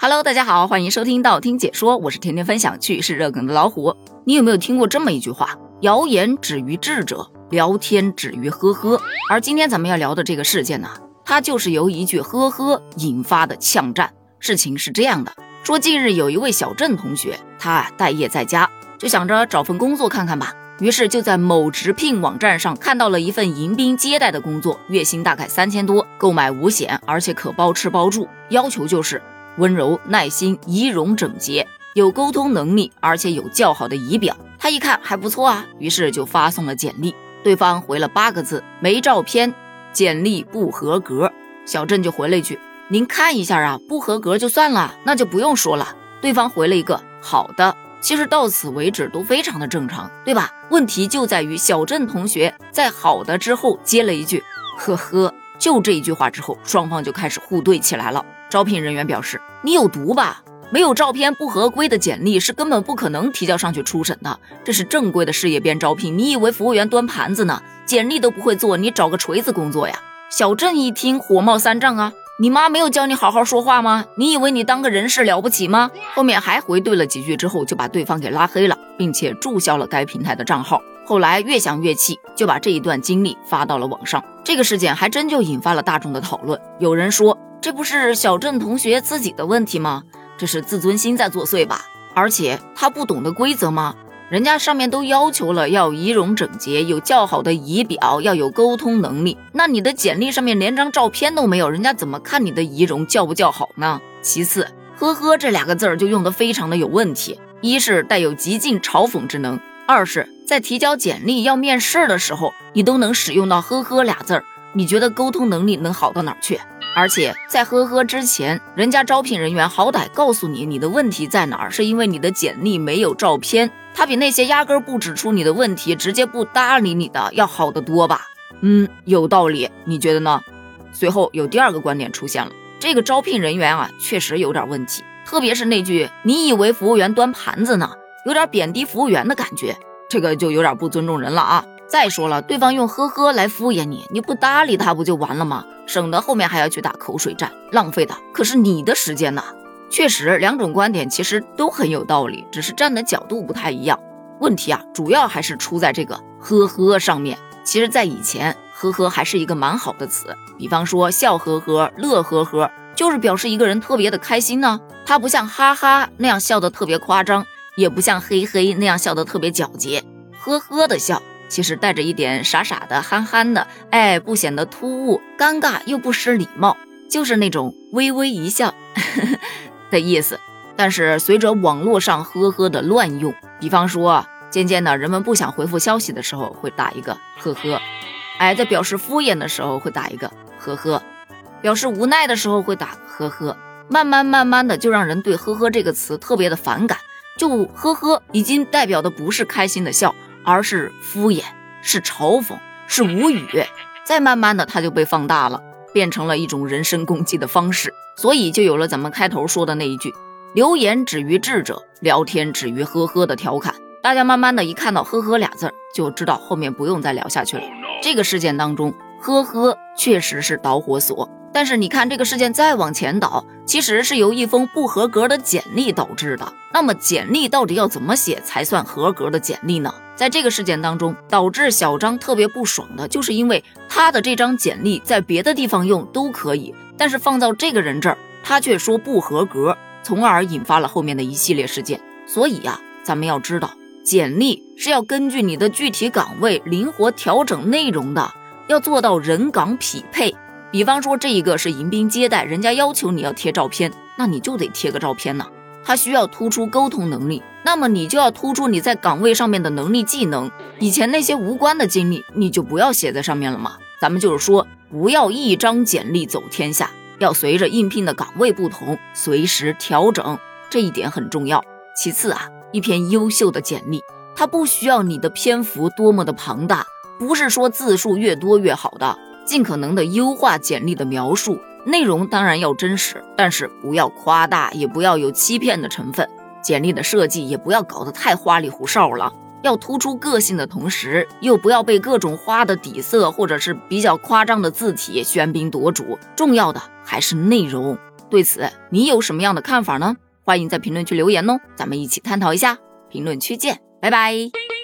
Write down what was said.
Hello，大家好，欢迎收听道听解说，我是天天分享趣事热梗的老虎。你有没有听过这么一句话？谣言止于智者，聊天止于呵呵。而今天咱们要聊的这个事件呢，它就是由一句呵呵引发的呛战。事情是这样的，说近日有一位小郑同学，他待业在家，就想着找份工作看看吧。于是就在某直聘网站上看到了一份迎宾接待的工作，月薪大概三千多，购买五险，而且可包吃包住。要求就是温柔、耐心、仪容整洁，有沟通能力，而且有较好的仪表。他一看还不错啊，于是就发送了简历。对方回了八个字：没照片，简历不合格。小郑就回了一句：“您看一下啊，不合格就算了，那就不用说了。”对方回了一个：“好的。”其实到此为止都非常的正常，对吧？问题就在于小郑同学在“好的”之后接了一句“呵呵”，就这一句话之后，双方就开始互怼起来了。招聘人员表示：“你有毒吧？没有照片不合规的简历是根本不可能提交上去初审的。这是正规的事业编招聘，你以为服务员端盘子呢？简历都不会做，你找个锤子工作呀？”小郑一听，火冒三丈啊！你妈没有教你好好说话吗？你以为你当个人事了不起吗？后面还回怼了几句之后，就把对方给拉黑了，并且注销了该平台的账号。后来越想越气，就把这一段经历发到了网上。这个事件还真就引发了大众的讨论。有人说，这不是小郑同学自己的问题吗？这是自尊心在作祟吧？而且他不懂得规则吗？人家上面都要求了，要仪容整洁，有较好的仪表，要有沟通能力。那你的简历上面连张照片都没有，人家怎么看你的仪容较不较好呢？其次，呵呵这两个字儿就用的非常的有问题，一是带有极尽嘲讽之能，二是在提交简历要面试的时候，你都能使用到呵呵俩字儿，你觉得沟通能力能好到哪儿去？而且在呵呵之前，人家招聘人员好歹告诉你你的问题在哪儿，是因为你的简历没有照片。他比那些压根不指出你的问题，直接不搭理你的要好得多吧？嗯，有道理，你觉得呢？随后有第二个观点出现了，这个招聘人员啊，确实有点问题，特别是那句“你以为服务员端盘子呢”，有点贬低服务员的感觉，这个就有点不尊重人了啊！再说了，对方用呵呵来敷衍你，你不搭理他不就完了吗？省得后面还要去打口水战，浪费的可是你的时间呐。确实，两种观点其实都很有道理，只是站的角度不太一样。问题啊，主要还是出在这个“呵呵”上面。其实，在以前，“呵呵”还是一个蛮好的词，比方说“笑呵呵”“乐呵呵”，就是表示一个人特别的开心呢。他不像“哈哈”那样笑得特别夸张，也不像“嘿嘿”那样笑得特别皎洁。呵呵的笑，其实带着一点傻傻的、憨憨的，哎，不显得突兀、尴尬又不失礼貌，就是那种微微一笑呵呵。的意思，但是随着网络上呵呵的乱用，比方说，渐渐的，人们不想回复消息的时候会打一个呵呵，哎，在表示敷衍的时候会打一个呵呵，表示无奈的时候会打呵呵，慢慢慢慢的就让人对呵呵这个词特别的反感，就呵呵已经代表的不是开心的笑，而是敷衍，是嘲讽，是无语，再慢慢的它就被放大了。变成了一种人身攻击的方式，所以就有了咱们开头说的那一句“流言止于智者，聊天止于呵呵”的调侃。大家慢慢的一看到“呵呵”俩字儿，就知道后面不用再聊下去了。这个事件当中，“呵呵”确实是导火索。但是你看这个事件再往前倒，其实是由一封不合格的简历导致的。那么简历到底要怎么写才算合格的简历呢？在这个事件当中，导致小张特别不爽的就是因为他的这张简历在别的地方用都可以，但是放到这个人这儿，他却说不合格，从而引发了后面的一系列事件。所以呀，咱们要知道，简历是要根据你的具体岗位灵活调整内容的，要做到人岗匹配。比方说，这一个是迎宾接待，人家要求你要贴照片，那你就得贴个照片呢。他需要突出沟通能力，那么你就要突出你在岗位上面的能力技能。以前那些无关的经历，你就不要写在上面了嘛。咱们就是说，不要一张简历走天下，要随着应聘的岗位不同，随时调整，这一点很重要。其次啊，一篇优秀的简历，它不需要你的篇幅多么的庞大，不是说字数越多越好的。尽可能的优化简历的描述内容，当然要真实，但是不要夸大，也不要有欺骗的成分。简历的设计也不要搞得太花里胡哨了，要突出个性的同时，又不要被各种花的底色或者是比较夸张的字体喧宾夺主。重要的还是内容。对此你有什么样的看法呢？欢迎在评论区留言哦，咱们一起探讨一下。评论区见，拜拜。